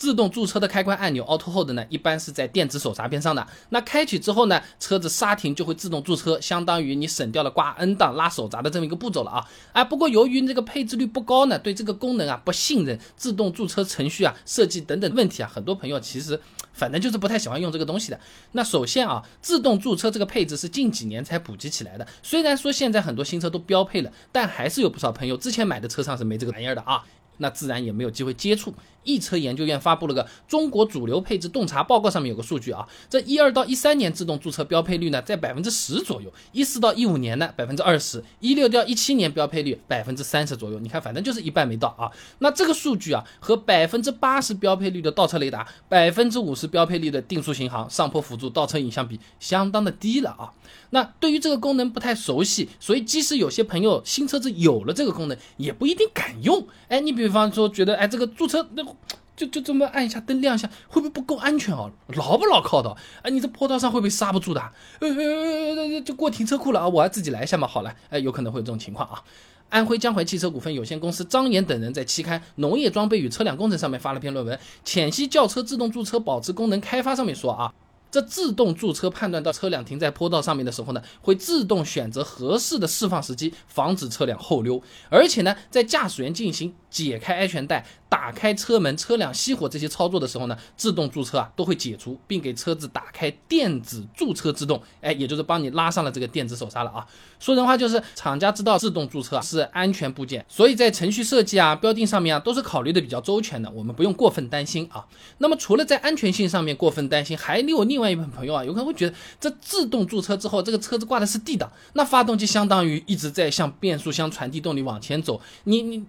自动驻车的开关按钮 Auto Hold 呢，一般是在电子手刹边上的。那开启之后呢，车子刹停就会自动驻车，相当于你省掉了挂 N 档拉手闸的这么一个步骤了啊！啊，不过由于这个配置率不高呢，对这个功能啊不信任，自动驻车程序啊设计等等问题啊，很多朋友其实反正就是不太喜欢用这个东西的。那首先啊，自动驻车这个配置是近几年才普及起来的，虽然说现在很多新车都标配了，但还是有不少朋友之前买的车上是没这个玩意儿的啊。那自然也没有机会接触。易车研究院发布了个中国主流配置洞察报告，上面有个数据啊，这一二到一三年自动驻车标配率呢在百分之十左右，一四到一五年呢百分之二十，一六到一七年标配率百分之三十左右。你看，反正就是一半没到啊。那这个数据啊，和百分之八十标配率的倒车雷达，百分之五十标配率的定速巡航、上坡辅助、倒车影像比，相当的低了啊。那对于这个功能不太熟悉，所以即使有些朋友新车子有了这个功能，也不一定敢用。哎，你比方说觉得，哎，这个驻车那就就这么按一下灯亮一下，会不会不够安全哦？牢不牢靠的？哎，你这坡道上会不会刹不住的？呃呃呃，就过停车库了啊，我要自己来一下嘛。好了，哎，有可能会有这种情况啊。安徽江淮汽车股份有限公司张岩等人在期刊《农业装备与车辆工程》上面发了篇论文，《浅析轿车自动驻车保持功能开发》上面说啊。这自动驻车判断到车辆停在坡道上面的时候呢，会自动选择合适的释放时机，防止车辆后溜。而且呢，在驾驶员进行解开安全带、打开车门、车辆熄火这些操作的时候呢，自动驻车啊都会解除，并给车子打开电子驻车自动。哎，也就是帮你拉上了这个电子手刹了啊。说人话就是厂家知道自动驻车是安全部件，所以在程序设计啊、标定上面啊都是考虑的比较周全的，我们不用过分担心啊。那么除了在安全性上面过分担心，还有另。另外一部分朋友啊，有可能会觉得这自动驻车之后，这个车子挂的是 D 档，那发动机相当于一直在向变速箱传递动力往前走，你你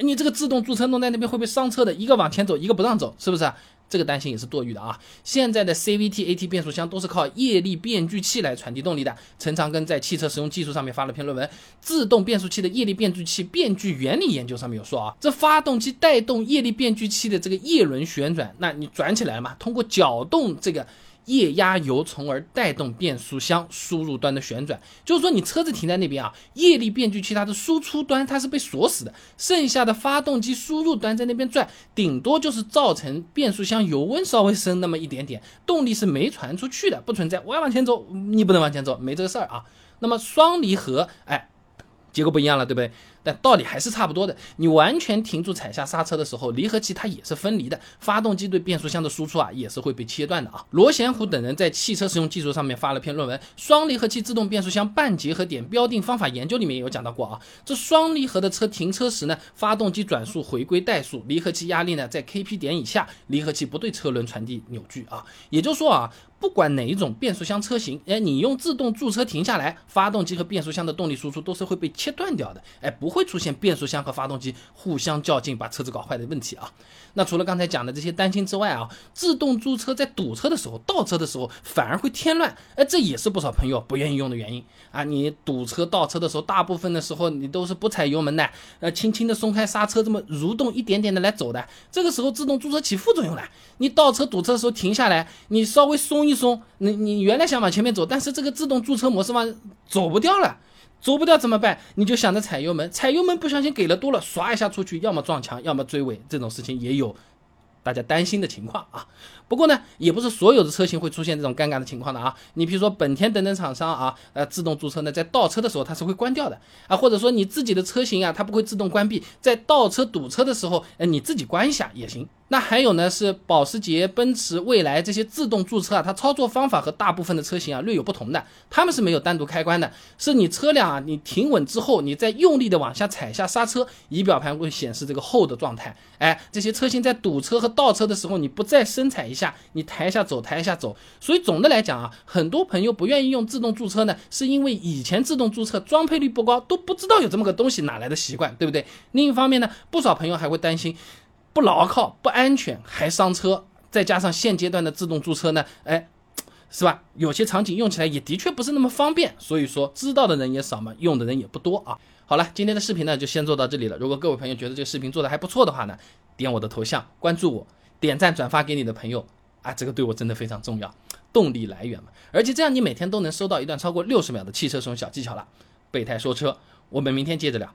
你这个自动驻车弄在那边会不会伤车的？一个往前走，一个不让走，是不是？这个担心也是多余的啊。现在的 CVT、AT 变速箱都是靠液力变矩器来传递动力的。陈长庚在汽车实用技术上面发了篇论文，《自动变速器的液力变矩器变矩原理研究》上面有说啊，这发动机带动液力变矩器的这个叶轮旋转，那你转起来嘛，通过搅动这个。液压油，从而带动变速箱输入端的旋转。就是说，你车子停在那边啊，液力变矩器它的输出端它是被锁死的，剩下的发动机输入端在那边转，顶多就是造成变速箱油温稍微升那么一点点，动力是没传出去的，不存在我要往前走，你不能往前走，没这个事儿啊。那么双离合，哎。结构不一样了，对不对？但道理还是差不多的。你完全停住踩下刹车的时候，离合器它也是分离的，发动机对变速箱的输出啊也是会被切断的啊。罗贤虎等人在汽车实用技术上面发了篇论文，《双离合器自动变速箱半结合点标定方法研究》里面也有讲到过啊。这双离合的车停车时呢，发动机转速回归怠速，离合器压力呢在 Kp 点以下，离合器不对车轮传递扭矩啊。也就是说啊。不管哪一种变速箱车型，哎，你用自动驻车停下来，发动机和变速箱的动力输出都是会被切断掉的，哎，不会出现变速箱和发动机互相较劲把车子搞坏的问题啊。那除了刚才讲的这些担心之外啊，自动驻车在堵车的时候、倒车的时候反而会添乱，哎，这也是不少朋友不愿意用的原因啊。你堵车倒车的时候，大部分的时候你都是不踩油门的，呃，轻轻的松开刹车，这么蠕动一点点的来走的，这个时候自动驻车起副作用了。你倒车堵车的时候停下来，你稍微松一松，你你原来想往前面走，但是这个自动驻车模式嘛，走不掉了。走不掉怎么办？你就想着踩油门，踩油门不小心给了多了，唰一下出去，要么撞墙，要么追尾，这种事情也有。大家担心的情况啊，不过呢，也不是所有的车型会出现这种尴尬的情况的啊。你比如说本田等等厂商啊，呃，自动驻车呢，在倒车的时候它是会关掉的啊，或者说你自己的车型啊，它不会自动关闭，在倒车堵车的时候，呃，你自己关一下也行。那还有呢，是保时捷、奔驰、蔚来这些自动驻车啊，它操作方法和大部分的车型啊略有不同的，他们是没有单独开关的，是你车辆啊，你停稳之后，你再用力的往下踩下刹车，仪表盘会显示这个 hold 状态。哎，这些车型在堵车和倒车的时候，你不再深踩一下，你抬一下走，抬一下走。所以总的来讲啊，很多朋友不愿意用自动驻车呢，是因为以前自动驻车装配率不高，都不知道有这么个东西，哪来的习惯，对不对？另一方面呢，不少朋友还会担心。不牢靠、不安全，还伤车，再加上现阶段的自动驻车呢，哎，是吧？有些场景用起来也的确不是那么方便，所以说知道的人也少嘛，用的人也不多啊。好了，今天的视频呢就先做到这里了。如果各位朋友觉得这个视频做的还不错的话呢，点我的头像关注我，点赞转发给你的朋友啊，这个对我真的非常重要，动力来源嘛。而且这样你每天都能收到一段超过六十秒的汽车使用小技巧了。备胎说车，我们明天接着聊。